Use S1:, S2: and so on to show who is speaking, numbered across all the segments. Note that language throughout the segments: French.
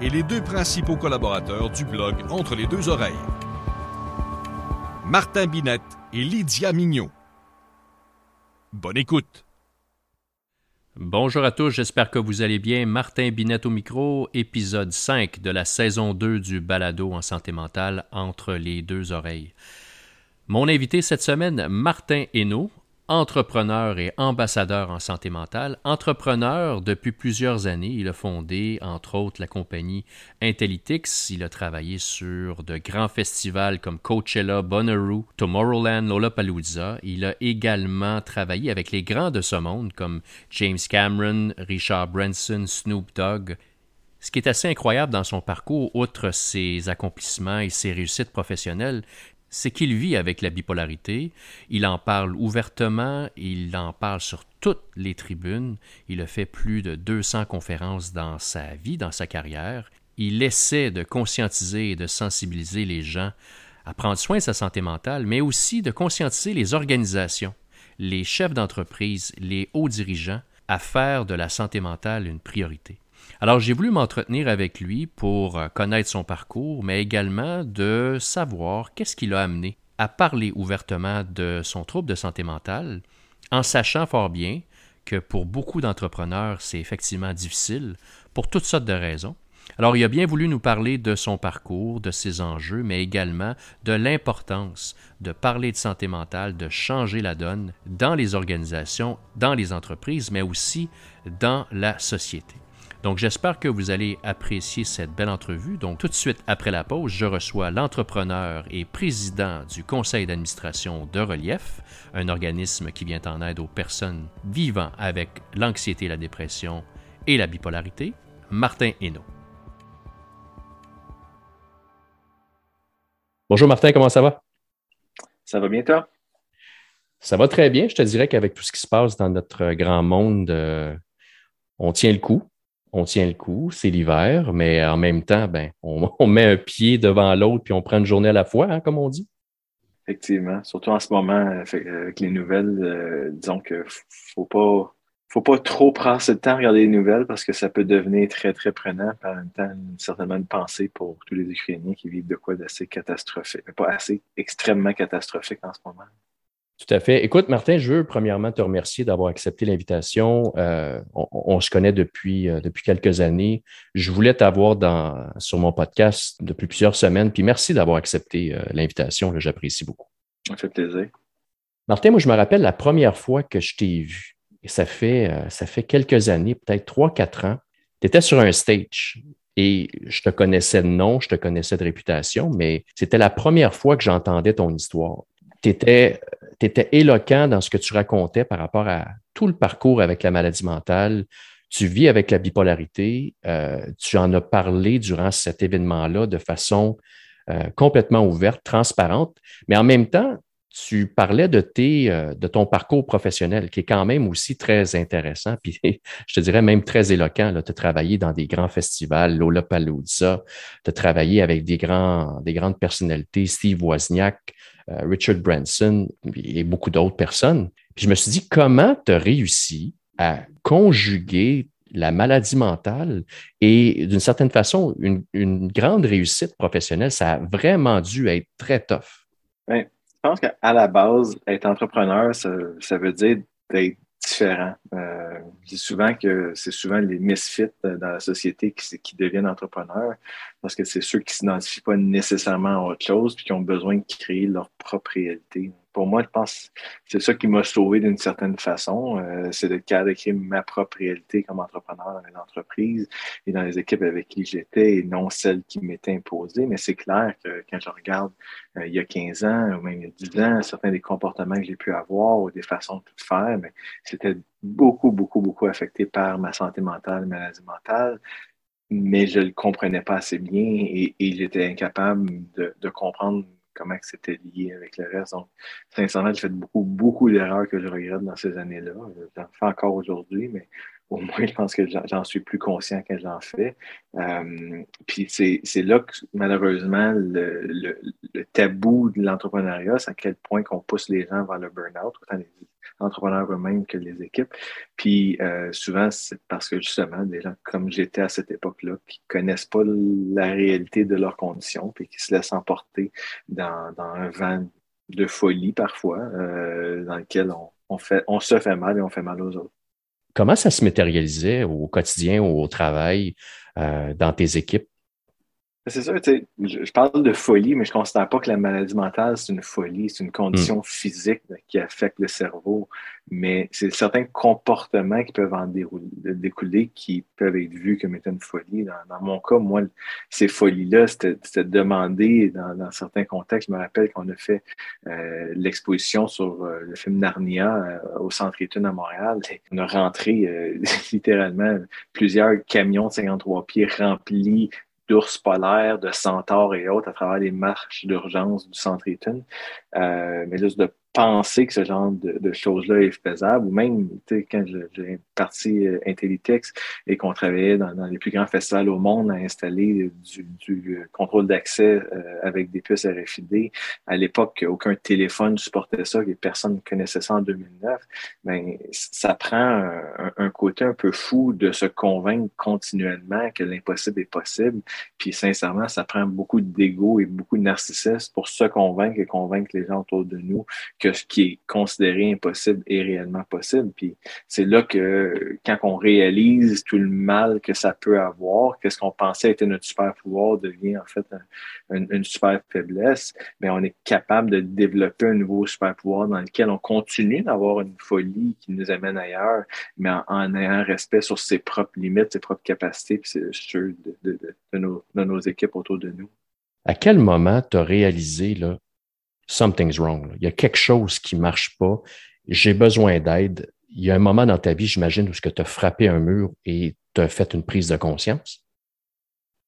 S1: et les deux principaux collaborateurs du blog Entre les deux oreilles. Martin Binette et Lydia Mignot. Bonne écoute.
S2: Bonjour à tous, j'espère que vous allez bien. Martin Binette au micro, épisode 5 de la saison 2 du balado en santé mentale Entre les deux oreilles. Mon invité cette semaine, Martin Hainaut, entrepreneur et ambassadeur en santé mentale. Entrepreneur depuis plusieurs années, il a fondé entre autres la compagnie Intellytics. Il a travaillé sur de grands festivals comme Coachella, Bonnaroo, Tomorrowland, Lollapalooza. Il a également travaillé avec les grands de ce monde comme James Cameron, Richard Branson, Snoop Dogg. Ce qui est assez incroyable dans son parcours, outre ses accomplissements et ses réussites professionnelles, c'est qu'il vit avec la bipolarité, il en parle ouvertement, il en parle sur toutes les tribunes, il a fait plus de 200 conférences dans sa vie, dans sa carrière, il essaie de conscientiser et de sensibiliser les gens à prendre soin de sa santé mentale, mais aussi de conscientiser les organisations, les chefs d'entreprise, les hauts dirigeants à faire de la santé mentale une priorité. Alors j'ai voulu m'entretenir avec lui pour euh, connaître son parcours, mais également de savoir qu'est-ce qui l'a amené à parler ouvertement de son trouble de santé mentale, en sachant fort bien que pour beaucoup d'entrepreneurs, c'est effectivement difficile, pour toutes sortes de raisons. Alors, il a bien voulu nous parler de son parcours, de ses enjeux, mais également de l'importance de parler de santé mentale, de changer la donne dans les organisations, dans les entreprises, mais aussi dans la société. Donc j'espère que vous allez apprécier cette belle entrevue. Donc tout de suite après la pause, je reçois l'entrepreneur et président du conseil d'administration de Relief, un organisme qui vient en aide aux personnes vivant avec l'anxiété, la dépression et la bipolarité, Martin Hainaut. Bonjour Martin, comment ça va?
S3: Ça va bien toi?
S2: Ça va très bien. Je te dirais qu'avec tout ce qui se passe dans notre grand monde, euh, on tient le coup on tient le coup, c'est l'hiver, mais en même temps, ben, on, met un pied devant l'autre puis on prend une journée à la fois, hein, comme on dit.
S3: Effectivement, surtout en ce moment, avec les nouvelles, euh, disons que faut pas faut pas trop prendre ce temps à regarder les nouvelles parce que ça peut devenir très, très prenant. Par même temps, certainement une pensée pour tous les Ukrainiens qui vivent de quoi d'assez catastrophique, mais pas assez extrêmement catastrophique en ce moment.
S2: Tout à fait. Écoute, Martin, je veux premièrement te remercier d'avoir accepté l'invitation. Euh, on, se connaît depuis, euh, depuis quelques années. Je voulais t'avoir dans, sur mon podcast depuis plusieurs semaines. Puis merci d'avoir accepté euh, l'invitation. J'apprécie beaucoup.
S3: Ça fait plaisir.
S2: Martin, moi, je me rappelle la première fois que je t'ai vu. Et ça fait, ça fait quelques années, peut-être trois, quatre ans. Tu étais sur un stage et je te connaissais de nom, je te connaissais de réputation, mais c'était la première fois que j'entendais ton histoire tu étais, éloquent dans ce que tu racontais par rapport à tout le parcours avec la maladie mentale. Tu vis avec la bipolarité. Euh, tu en as parlé durant cet événement-là de façon euh, complètement ouverte, transparente, mais en même temps, tu parlais de, tes, euh, de ton parcours professionnel qui est quand même aussi très intéressant, puis je te dirais même très éloquent. Tu as travaillé dans des grands festivals, Lollapalooza, tu as travaillé avec des, grands, des grandes personnalités, Steve Wozniak, Richard Branson et beaucoup d'autres personnes. Puis je me suis dit, comment tu as réussi à conjuguer la maladie mentale et d'une certaine façon, une, grande réussite professionnelle, ça a vraiment dû être très tough.
S3: Oui, je pense qu'à la base, être entrepreneur, ça veut dire d'être différent. Euh, je dis souvent que c'est souvent les misfits dans la société qui, qui deviennent entrepreneurs parce que c'est ceux qui ne s'identifient pas nécessairement à autre chose puis qui ont besoin de créer leur propre réalité pour moi, je pense que c'est ça qui m'a sauvé d'une certaine façon. Euh, c'est de créer ma propre réalité comme entrepreneur dans les entreprises et dans les équipes avec qui j'étais et non celle qui m'était imposée. Mais c'est clair que quand je regarde euh, il y a 15 ans ou même il y a 10 ans, certains des comportements que j'ai pu avoir ou des façons de faire, mais c'était beaucoup, beaucoup, beaucoup affecté par ma santé mentale, maladie mentale mais je ne le comprenais pas assez bien et, j'étais incapable de, comprendre comment c'était lié avec le reste. Donc, sincèrement, j'ai fait beaucoup, beaucoup d'erreurs que je regrette dans ces années-là. J'en fais encore aujourd'hui, mais au moins, je pense que j'en suis plus conscient quand j'en fais. Euh, puis c'est là que, malheureusement, le, tabou de l'entrepreneuriat, c'est à quel point qu'on pousse les gens vers le burn-out, autant les entrepreneurs eux-mêmes que les équipes. Puis euh, souvent, c'est parce que justement, des gens comme j'étais à cette époque-là, qui connaissent pas la réalité de leurs conditions, puis qui se laissent emporter dans, un vent de folie parfois, euh, dans lequel on, on, fait, on se fait mal et on fait mal aux autres.
S2: Comment ça se matérialisait au quotidien au travail euh, dans tes équipes?
S3: C'est sûr, tu sais, je, parle de folie, mais je ne considère pas que la maladie mentale, c'est une folie, c'est une condition hmm. physique qui affecte le cerveau. Mais c'est certains comportements qui peuvent en découler qui peuvent être vus comme étant une folie. Dans, mon cas, moi, ces folies-là, c'était demandé dans, certains contextes. Je me rappelle qu'on a fait euh, l'exposition sur euh, le film Narnia euh, au Centre Études à Montréal. On a rentré littéralement plusieurs camions de 53 pieds remplis d'ours polaires, de centaures et autres à travers les marches d'urgence du centre Eaton. Euh, mais juste de penser que ce genre de, choses-là est faisable, ou même quand j'ai parti euh, Intellitex et qu'on travaillait dans, les plus grands festivals au monde à installer du, euh, contrôle d'accès euh, avec des puces RFID. À l'époque, aucun téléphone ne supportait ça, et personne ne connaissait ça en 2009. Ben, ça prend un, côté un peu fou de se convaincre continuellement que l'impossible est possible. Puis sincèrement, ça prend beaucoup d'ego et beaucoup de narcissisme pour se convaincre et convaincre les gens autour de nous que ce qui est considéré impossible est réellement possible. Puis c'est là que quand on réalise tout le mal que ça peut avoir, que ce qu'on pensait être notre super pouvoir devient en fait une super faiblesse, mais on est capable de développer un nouveau super pouvoir dans lequel on continue d'avoir une folie qui nous amène ailleurs, mais en, ayant respect sur ses propres limites, ses propres capacités, puis de, de, de, nos, de nos équipes autour de nous.
S2: À quel moment tu as réalisé là, something's wrong. Il y a quelque chose qui ne marche pas. J'ai besoin d'aide. Il y a un moment dans ta vie, j'imagine, où tu as frappé un mur et tu as fait une prise de conscience?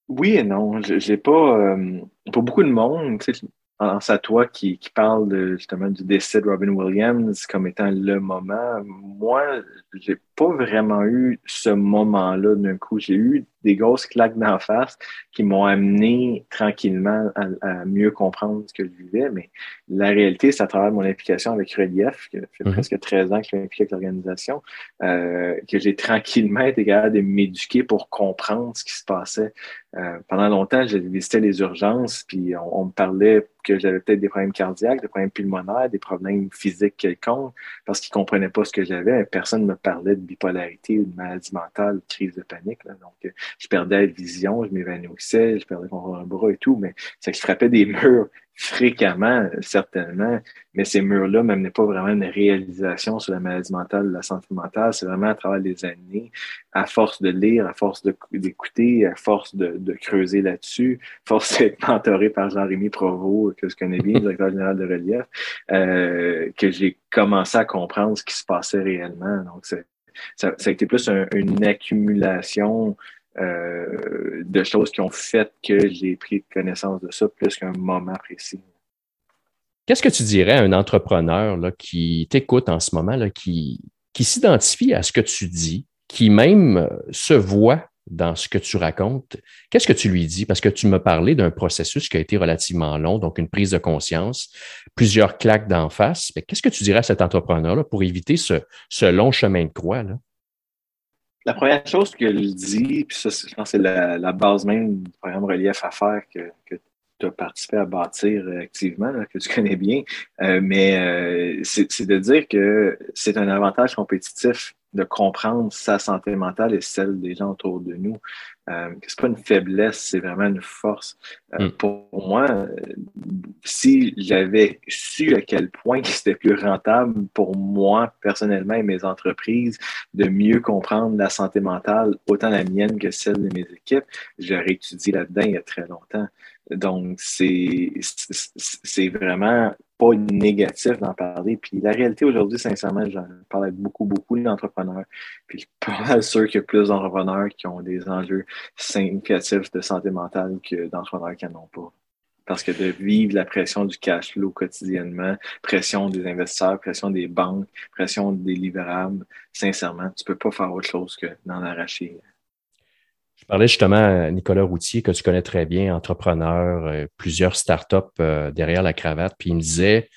S3: Oui et non. J'ai pas, euh, pas beaucoup de monde. Tu sais, pense à toi qui, qui parle justement du décès de Robin Williams comme étant le moment. Moi, j'ai pas vraiment eu ce moment-là d'un coup. J'ai eu des grosses claques d'en face qui m'ont amené tranquillement à, mieux comprendre ce que je vivais. Mais la réalité, c'est à travers mon implication avec Relief, qui fait mhm. presque 13 ans que je suis impliqué avec l'organisation, euh, que j'ai tranquillement été capable de m'éduquer pour comprendre ce qui se passait. Euh, pendant longtemps, j'ai visité les urgences, puis on, on me parlait que j'avais peut-être des problèmes cardiaques, des problèmes pulmonaires, des problèmes physiques quelconques, parce qu'ils comprenaient pas ce que j'avais. Personne ne me parlait de bipolarité ou de maladie mentale, crise de panique. Donc, euh, je perdais la vision, je m'évanouissais, je perdais mon bras et tout, mais c'est que je frappais des murs fréquemment, certainement, mais ces murs-là m'amenaient pas vraiment une réalisation sur la maladie mentale, la santé mentale. C'est vraiment à travers les années, à force de lire, à force d'écouter, à force de, creuser là-dessus, force d'être mentoré par Jean-Rémy Provost, que je connais bien, directeur général de Relief, euh, que j'ai commencé à comprendre ce qui se passait réellement. Donc, ça, a été plus une accumulation euh, de choses qui ont fait que j'ai pris connaissance de ça plus qu'un moment précis.
S2: Qu'est-ce que tu dirais à un entrepreneur qui t'écoute en ce moment, là, qui, s'identifie à ce que tu dis, qui même se voit dans ce que tu racontes, qu'est-ce que tu lui dis? Parce que tu me parlais d'un processus qui a été relativement long, donc une prise de conscience, plusieurs claques d'en face. Qu'est-ce que tu dirais à cet entrepreneur-là pour éviter ce, long chemin de croix? Là?
S3: La première chose que je dis, puis ça, je pense que c'est la, base même du programme Relief à faire que, tu as participé à bâtir euh, activement, que tu connais bien, euh, mais euh, c'est de dire que c'est un avantage compétitif de comprendre sa santé mentale et celle des gens autour de nous. Euh, c'est pas une faiblesse, c'est vraiment une force. Euh, mm. Pour moi, si j'avais su à quel point c'était plus rentable pour moi personnellement et mes entreprises de mieux comprendre la santé mentale, autant la mienne que celle de mes équipes, j'aurais étudié là-dedans il y a très longtemps. Donc, c'est vraiment pas négatif d'en parler. Puis la réalité aujourd'hui, sincèrement, j'en parle avec beaucoup, beaucoup d'entrepreneurs. Puis pas mal sûr qu'il y a plus d'entrepreneurs qui ont des enjeux significatifs de santé mentale que d'entrepreneurs qui n'en ont pas. Parce que de vivre la pression du cash flow quotidiennement, pression des investisseurs, pression des banques, pression des livrables, sincèrement, tu peux pas faire autre chose que d'en arracher.
S2: Je parlais justement à Nicolas Routier, que tu connais très bien, entrepreneur, euh, plusieurs startups euh, derrière la cravate, puis il me disait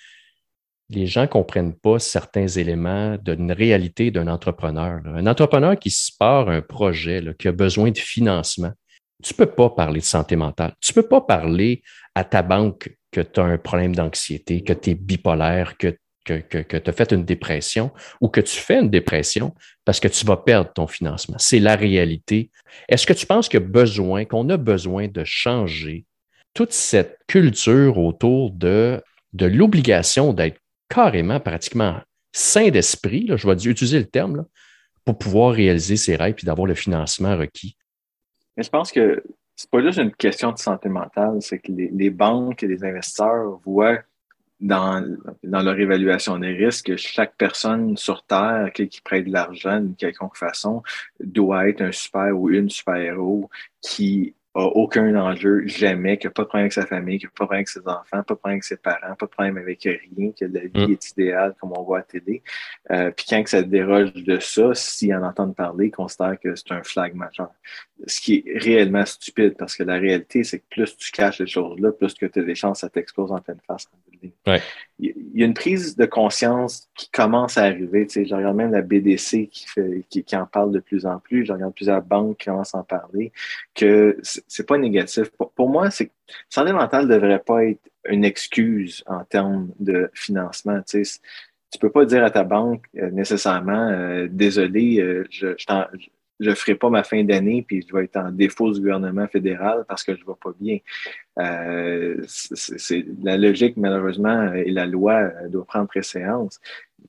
S2: les gens ne comprennent pas certains éléments d'une réalité d'un entrepreneur. Un entrepreneur qui se part un projet, qui a besoin de financement, tu ne peux pas parler de santé mentale. Tu ne peux pas parler à ta banque que tu as un problème d'anxiété, que tu es bipolaire, que, que, que, tu as fait une dépression ou que tu fais une dépression parce que tu vas perdre ton financement. C'est la réalité. Est-ce que tu penses qu'il y a besoin, qu'on a besoin de changer toute cette culture autour de, de l'obligation d'être carrément, pratiquement sain d'esprit, je vais utiliser le terme, pour pouvoir réaliser ses rêves et d'avoir le financement requis?
S3: Mais je pense que c'est pas juste une question de santé mentale, c'est que les, banques et les investisseurs voient dans, dans leur évaluation des risques que chaque personne sur Terre qui, qui prête de l'argent d'une quelconque façon doit être un super ou une super-héros qui a aucun enjeu, jamais, qui n'a pas de problème avec sa famille, qui n'a pas de problème avec ses enfants, pas de problème avec ses parents, pas de problème avec rien, que la vie mm. est idéale comme on voit à télé. Euh, puis quand que ça déroge de ça, s'ils en entendent parler, ils considèrent que c'est un flag majeur. Ce qui est réellement stupide, parce que la réalité, c'est que plus tu caches les choses-là, plus que tu as des chances, ça t'explose en pleine face. Il y a une prise de conscience qui commence à arriver. Tu sais, je regarde même la BDC qui, fait, qui, qui en parle de plus en plus. Je regarde plusieurs banques qui commencent à en parler. Que c'est pas négatif. Pour, moi, c'est santé mentale ne devrait pas être une excuse en termes de financement. Tu sais, tu peux pas dire à ta banque euh, nécessairement euh, désolé, euh, je, je, je ferai pas ma fin d'année puis je vais être en défaut du gouvernement fédéral parce que je vais pas bien. Euh, c'est la logique malheureusement et la loi doit prendre préséance.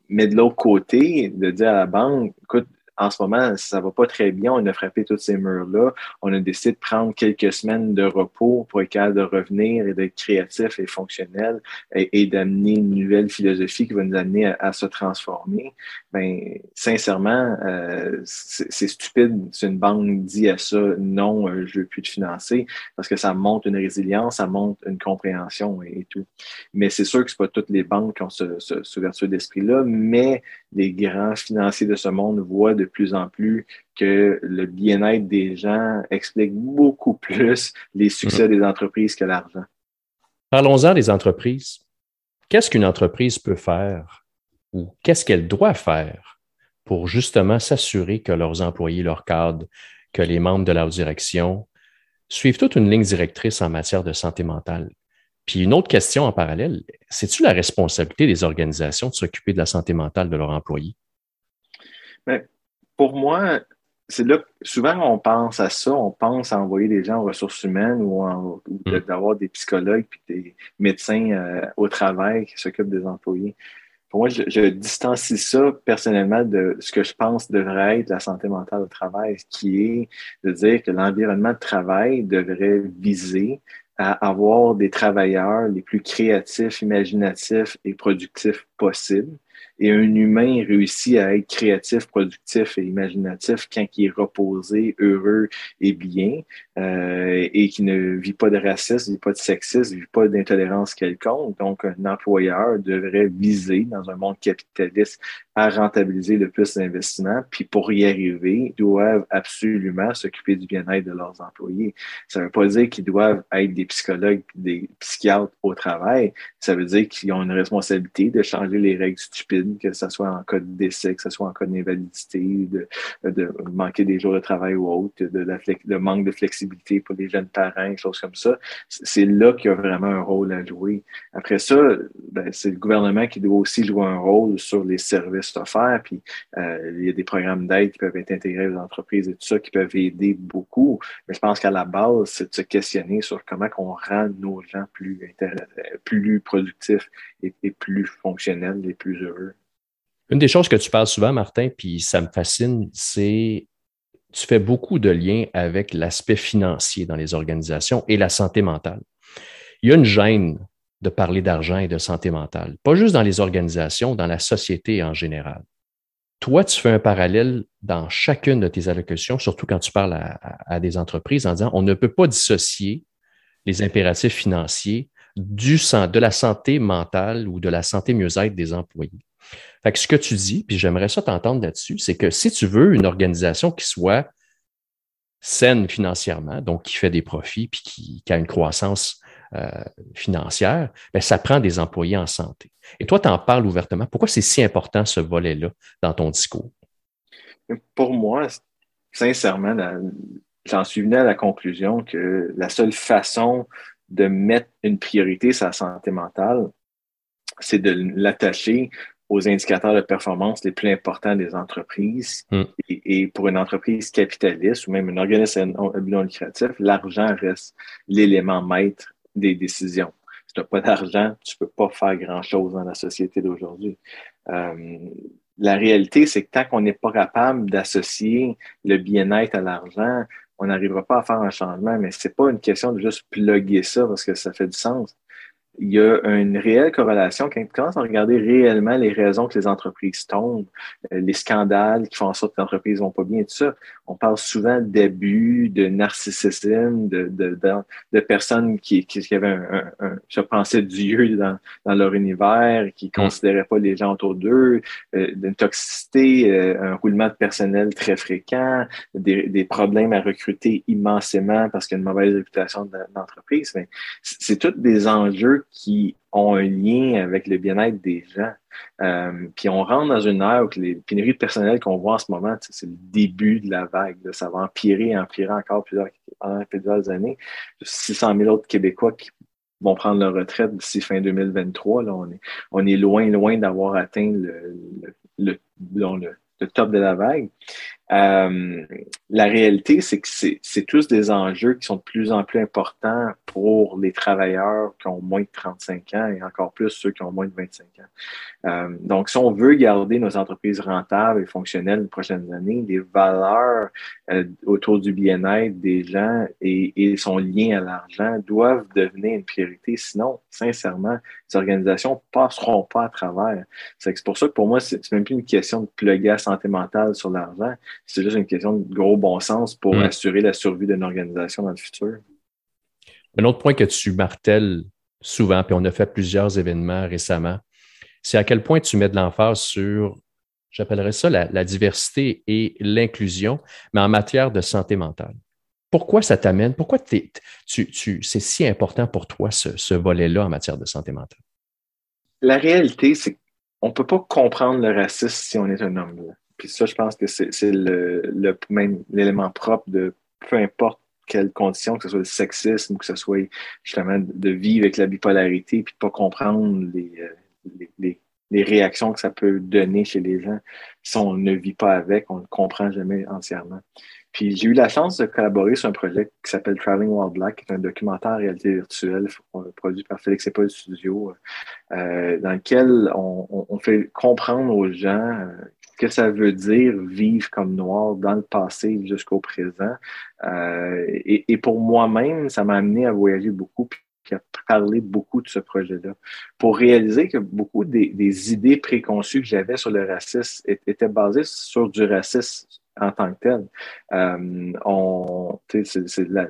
S3: Mais de l'autre côté, de dire à la banque, écoute, en ce moment, ça va pas très bien. On a frappé tous ces murs-là. On a décidé de prendre quelques semaines de repos pour être capable de revenir et d'être créatif et fonctionnel et, d'amener une nouvelle philosophie qui va nous amener à, se transformer. Ben, sincèrement, euh, c'est stupide si une banque dit à ça, non, euh, je veux plus te financer parce que ça montre une résilience, ça montre une compréhension et, tout. Mais c'est sûr que c'est pas toutes les banques qui ont ce, ce, ce ouverture d'esprit-là, mais les grands financiers de ce monde voient de plus en plus que le bien-être des gens explique beaucoup plus les succès mhm. des entreprises que l'argent.
S2: Parlons-en des entreprises. Qu'est-ce qu'une entreprise peut faire ou qu'est-ce qu'elle doit faire pour justement s'assurer que leurs employés, leurs cadres, que les membres de leur direction suivent toute une ligne directrice en matière de santé mentale? Puis une autre question en parallèle, c'est-tu la responsabilité des organisations de s'occuper de la santé mentale de leurs employés?
S3: Mais pour moi, c'est là souvent on pense à ça, on pense à envoyer des gens aux ressources humaines ou, mm. d'avoir des psychologues et des médecins euh, au travail qui s'occupent des employés. Pour moi, je, je, distancie ça personnellement de ce que je pense devrait être la santé mentale au travail, qui est de dire que l'environnement de travail devrait viser à avoir des travailleurs les plus créatifs, imaginatifs et productifs possibles et un humain réussit à être créatif, productif et imaginatif quand il est reposé, heureux et bien, euh, et qui ne vit pas de racisme, ne vit pas de sexisme, ne vit pas d'intolérance quelconque. Donc, un employeur devrait viser, dans un monde capitaliste, à rentabiliser le plus d'investissements. Puis pour y arriver, doivent absolument s'occuper du bien-être de leurs employés. Ça ne veut pas dire qu'ils doivent être des psychologues, des psychiatres au travail. Ça veut dire qu'ils ont une responsabilité de changer les règles stupides, que ce soit en cas de décès, que ce soit en cas d'invalidité, de, de, manquer des jours de travail ou autre, de, la, de manque de flexibilité pour les jeunes parents, choses comme ça. C'est là qu'il y a vraiment un rôle à jouer. Après ça, ben, c'est le gouvernement qui doit aussi jouer un rôle sur les services offerts. Puis euh, il y a des programmes d'aide qui peuvent être intégrés aux entreprises et tout ça qui peuvent aider beaucoup. Mais je pense qu'à la base, c'est de se questionner sur comment on rend nos gens plus, plus productifs et, et plus fonctionnels et plus heureux.
S2: Une des choses que tu parles souvent, Martin, puis ça me fascine, c'est tu fais beaucoup de liens avec l'aspect financier dans les organisations et la santé mentale. Il y a une gêne de parler d'argent et de santé mentale, pas juste dans les organisations, dans la société en général. Toi, tu fais un parallèle dans chacune de tes allocutions, surtout quand tu parles à, des entreprises, en disant on ne peut pas dissocier les impératifs financiers du, de la santé mentale ou de la santé mieux-être des employés. Fait que ce que tu dis, puis j'aimerais ça t'entendre là-dessus, c'est que si tu veux une organisation qui soit saine financièrement, donc qui fait des profits, puis qui, qui a une croissance euh, financière, bien, ça prend des employés en santé. Et toi, tu en parles ouvertement. Pourquoi c'est si important ce volet-là dans ton discours?
S3: Pour moi, sincèrement, j'en suis venu à la conclusion que la seule façon de mettre une priorité sur la santé mentale, c'est de l'attacher aux indicateurs de performance les plus importants des entreprises. Hmm. Et, pour une entreprise capitaliste ou même une organisme non lucratif, l'argent reste l'élément maître des décisions. Si tu n'as pas d'argent, tu ne peux pas faire grand-chose dans la société d'aujourd'hui. Euh, la réalité, c'est que tant qu'on n'est pas capable d'associer le bien-être à l'argent, on n'arrivera pas à faire un changement. Mais ce n'est pas une question de juste plugger ça parce que ça fait du sens il y a une réelle corrélation quand tu commences à regarder réellement les raisons que les entreprises tombent, euh, les scandales qui font en sorte que les entreprises vont pas bien, tout ça. On parle souvent d'abus, de narcissisme, de, de, de, personnes qui, qui, avaient un, un, je pensais, Dieu dans, dans leur univers, qui mm. considéraient pas les gens autour d'eux, euh, d'une toxicité, euh, un roulement de personnel très fréquent, des, des problèmes à recruter immensément parce qu'il y a une mauvaise réputation de l'entreprise. Mais c'est tous des enjeux qui ont un lien avec le bien-être des gens. Euh, puis on rentre dans une ère où les pénuries de personnel qu'on voit en ce moment, c'est le début de la vague. Ça va empirer, empirer encore plusieurs, années. 600 000 autres Québécois qui vont prendre leur retraite d'ici fin 2023. Là, on, est, on est loin, loin d'avoir atteint le top de la vague. Euh, la réalité, c'est que c'est tous des enjeux qui sont de plus en plus importants pour les travailleurs qui ont moins de 35 ans et encore plus ceux qui ont moins de 25 ans. Euh, donc, si on veut garder nos entreprises rentables et fonctionnelles les prochaines années, les valeurs euh, autour du bien-être des gens et, son lien à l'argent doivent devenir une priorité. Sinon, sincèrement, les organisations passeront pas à travers. C'est pour ça que pour moi, c'est même plus une question de plugger la santé mentale sur l'argent c'est juste une question de gros bon sens pour assurer la survie d'une organisation dans le futur.
S2: Un autre point que tu martèles souvent, puis on a fait plusieurs événements récemment, c'est à quel point tu mets de l'emphase sur, j'appellerais ça la, diversité et l'inclusion, mais en matière de santé mentale. Pourquoi ça t'amène? Pourquoi tu, c'est si important pour toi ce, ce volet-là en matière de santé mentale?
S3: La réalité, c'est qu'on ne peut pas comprendre le racisme si on est un homme. Puis ça, je pense que c'est le, même l'élément propre de peu importe quelles conditions, que ce soit le sexisme, que ce soit justement de vivre avec la bipolarité, puis de pas comprendre les, euh, les, les, réactions que ça peut donner chez les gens si on ne vit pas avec, on ne comprend jamais entièrement. Puis j'ai eu la chance de collaborer sur un projet qui s'appelle Traveling Wild Black, qui est un documentaire en réalité virtuelle produit par Félix Paul Studio, euh, dans lequel on, fait comprendre aux gens euh, que ça veut dire vivre comme noir dans le passé jusqu'au présent. Euh, et, pour moi-même, ça m'a amené à voyager beaucoup puis à parler beaucoup de ce projet-là pour réaliser que beaucoup des, idées préconçues que j'avais sur le racisme étaient basées sur du racisme en tant que tel. Euh, on, c'est la,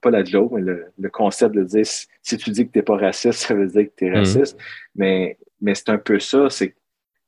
S3: pas la joke, mais le, concept de dire si, tu dis que tu n'es pas raciste, ça veut dire que tu es mm. raciste. Mais, mais c'est un peu ça, c'est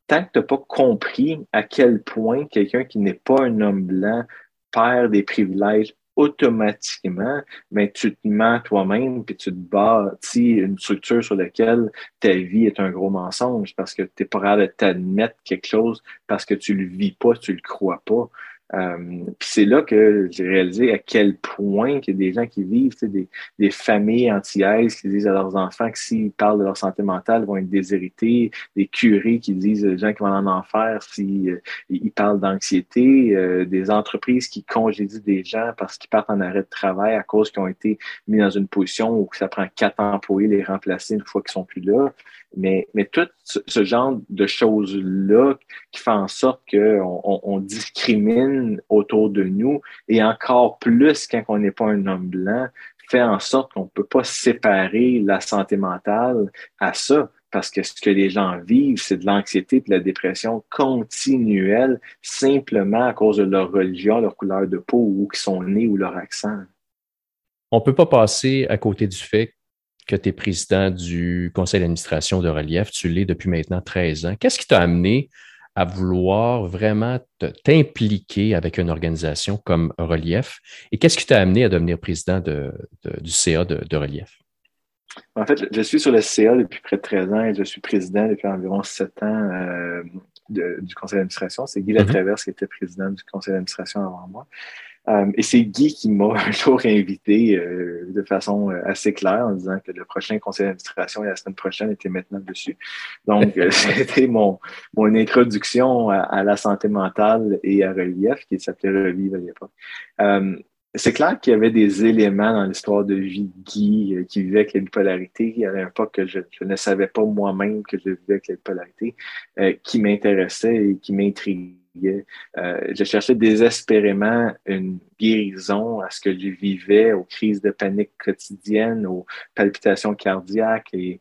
S3: tant que tu n'as pas compris à quel point quelqu'un qui n'est pas un homme blanc perd des privilèges automatiquement, mais tu te mens toi-même puis tu te bâtis une structure sur laquelle ta vie est un gros mensonge parce que tu n'es pas capable de t'admettre quelque chose parce que tu le vis pas, tu le crois pas. Euh, c'est là que j'ai réalisé à quel point qu'il y a des gens qui vivent, des, des familles antillaises qui disent à leurs enfants que s'ils parlent de leur santé mentale, ils vont être déshérités, des curés qui disent aux gens qui vont en enfer s'ils euh, ils parlent d'anxiété, euh, des entreprises qui congédient des gens parce qu'ils partent en arrêt de travail à cause qu'ils ont été mis dans une position où ça prend quatre employés les remplacer une fois qu'ils sont plus là. Mais, tout ce, genre de choses-là qui fait en sorte qu'on on, on, discrimine autour de nous et encore plus quand on n'est pas un homme blanc, fait en sorte qu'on ne peut pas séparer la santé mentale à ça parce que ce que les gens vivent, c'est de l'anxiété de la dépression continuelle simplement à cause de leur religion, leur couleur de peau, où ils sont nés ou leur accent.
S2: On ne peut pas passer à côté du fait que tu es président du conseil d'administration de Relief. Tu l'es depuis maintenant 13 ans. Qu'est-ce qui t'a amené à vouloir vraiment t'impliquer avec une organisation comme Relief? Et qu'est-ce qui t'a amené à devenir président du CA de Relief?
S3: En fait, je suis sur le CA depuis près de 13 ans et je suis président depuis environ 7 ans euh, du conseil d'administration. C'est Guy Latraverse qui était président du conseil d'administration avant moi. Euh, et c'est Guy qui m'a un jour invité euh, de façon assez claire en disant que le prochain conseil d'administration et la semaine prochaine était maintenant dessus. Donc, c'était mon, mon introduction à, à, la santé mentale et à Relief, qui s'appelait Revive à l'époque c'est clair qu'il y avait des éléments dans l'histoire de vie de Guy euh, qui vivait avec la bipolarité. Un pas que je, ne savais pas moi-même que je vivais avec la bipolarité, euh, qui m'intéressait et qui m'intriguait. Euh, je cherchais désespérément une guérison à ce que je vivais, aux crises de panique quotidiennes, aux palpitations cardiaques et,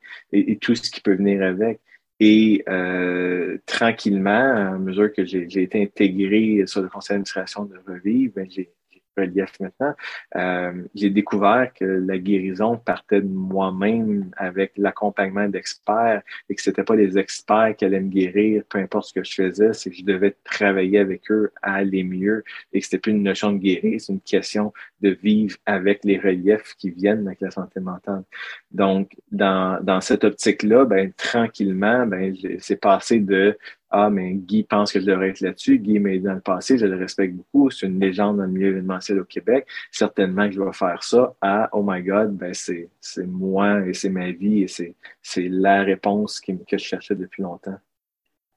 S3: tout ce qui peut venir avec. Et euh, tranquillement, à mesure que j'ai été intégré sur le conseil d'administration de Revive, ben, j'ai relief maintenant, euh, j'ai découvert que la guérison partait de moi-même avec l'accompagnement d'experts et que c'était pas les experts qui allaient me guérir, peu importe ce que je faisais, c'est que je devais travailler avec eux à aller mieux et que c'était plus une notion de guérir, c'est une question de vivre avec les reliefs qui viennent avec la santé mentale. Donc, dans, dans cette optique-là, ben, tranquillement, ben, c'est passé de ah, mais Guy pense que je devrais être là-dessus. Guy m'a aidé dans le passé, je le respecte beaucoup. C'est une légende dans le milieu événementiel au Québec. Certainement que je vais faire ça. Ah, oh my God, ben c'est, c'est moi et c'est ma vie et c'est, c'est la réponse qui, que je cherchais depuis longtemps.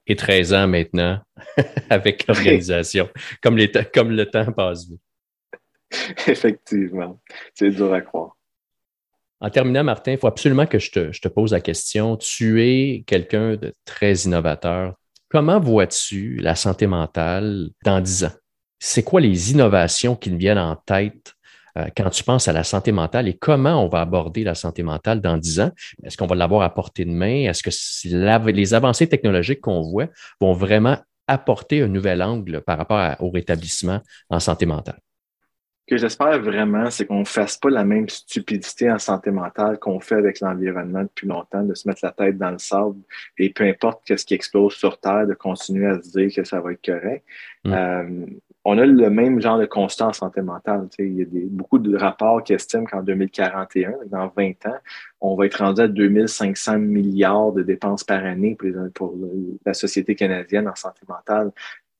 S2: Et 13 ans maintenant avec l'organisation, comme, les comme le temps passe vite.
S3: Effectivement, c'est dur à croire.
S2: En terminant, Martin, il faut absolument que je te, je te pose la question. Tu es quelqu'un de très innovateur, Comment vois-tu la santé mentale dans 10 ans? C'est quoi les innovations qui te viennent en tête euh, quand tu penses à la santé mentale et comment on va aborder la santé mentale dans 10 ans? Est-ce qu'on va l'avoir à portée de main? Est-ce que les avancées technologiques qu'on voit vont vraiment apporter un nouvel angle par rapport au rétablissement en santé mentale?
S3: Que j'espère vraiment, c'est qu'on ne fasse pas la même stupidité en santé mentale qu'on fait avec l'environnement depuis longtemps, de se mettre la tête dans le sable et peu importe ce qui explose sur Terre, de continuer à se dire que ça va être correct. Mm. Euh, on a le même genre de constat en santé mentale. Il y a des, beaucoup de rapports qui estiment qu'en 2041, dans 20 ans, on va être rendu à 2500 milliards de dépenses par année pour, pour la société canadienne en santé mentale.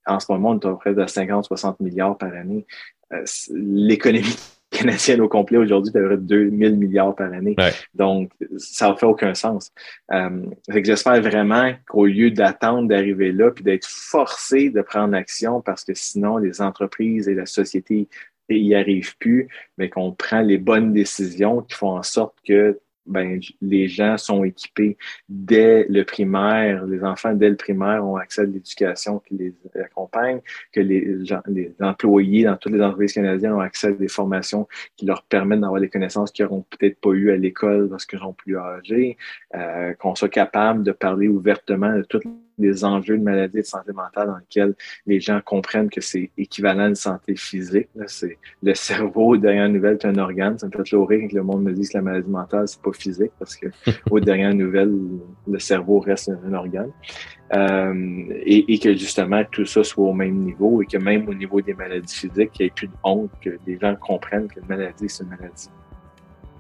S3: En ce moment, on est à près de 50-60 milliards par année. Euh, l'économie canadienne au complet aujourd'hui devrait être 2000 milliards par année. Donc, ça ne fait aucun sens. Euh, j'espère vraiment qu'au lieu d'attendre d'arriver là, puis d'être forcé de prendre action parce que sinon les entreprises et la société n'y arrivent plus, mais qu'on prend les bonnes décisions qui font en sorte que ben, les gens sont équipés dès le primaire, les enfants dès le primaire ont accès à l'éducation qui les accompagne, que les, les employés dans toutes les entreprises canadiennes ont accès à des formations qui leur permettent d'avoir des connaissances qu'ils n'auront peut-être pas eues à l'école lorsqu'ils sont plus âgés, euh, qu'on soit capable de parler ouvertement de toutes des enjeux de maladies de santé mentale dans lesquels les gens comprennent que c'est équivalent de santé physique. C'est le cerveau, derrière nouvelle, c'est un organe. Ça me fait toujours rire que le monde me dise que la maladie mentale, c'est pas physique parce que aux dernières nouvelles, le cerveau reste un, organe. Euh, et, que justement tout ça soit au même niveau et que même au niveau des maladies physiques, il n'y ait plus de honte, que les gens comprennent que la maladie, c'est une maladie.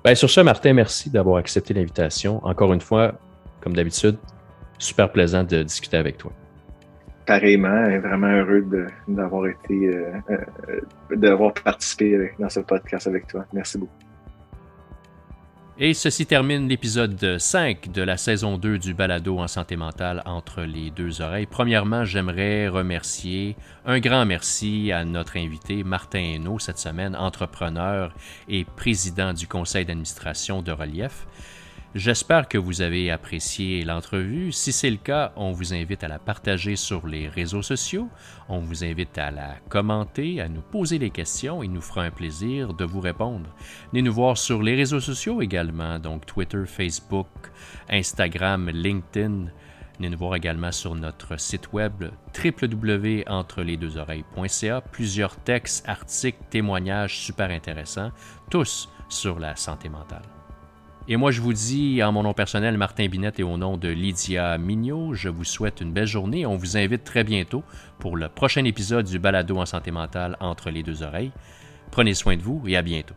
S2: Bien, sur ce, Martin, merci d'avoir accepté l'invitation. Encore une fois, comme d'habitude, super plaisant de discuter avec toi.
S3: Pareillement, vraiment heureux d'avoir été, euh, euh, d'avoir participé dans ce podcast avec toi. Merci beaucoup.
S2: Et ceci termine l'épisode 5 de la saison 2 du balado en santé mentale entre les deux oreilles. Premièrement, j'aimerais remercier, un grand merci à notre invité Martin Hainaut cette semaine, entrepreneur et président du conseil d'administration de Relief. J'espère que vous avez apprécié l'entrevue. Si c'est le cas, on vous invite à la partager sur les réseaux sociaux. On vous invite à la commenter, à nous poser des questions. Il nous fera un plaisir de vous répondre. Venez nous voir sur les réseaux sociaux également, donc Twitter, Facebook, Instagram, LinkedIn. Venez nous voir également sur notre site web www.entrelesdeuxoreilles.ca. Plusieurs textes, articles, témoignages super intéressants, tous sur la santé mentale. Et moi, je vous dis, en mon nom personnel, Martin Binette et au nom de Lydia Mignot, je vous souhaite une belle journée. On vous invite très bientôt pour le prochain épisode du Balado en santé mentale entre les deux oreilles. Prenez soin de vous et à bientôt.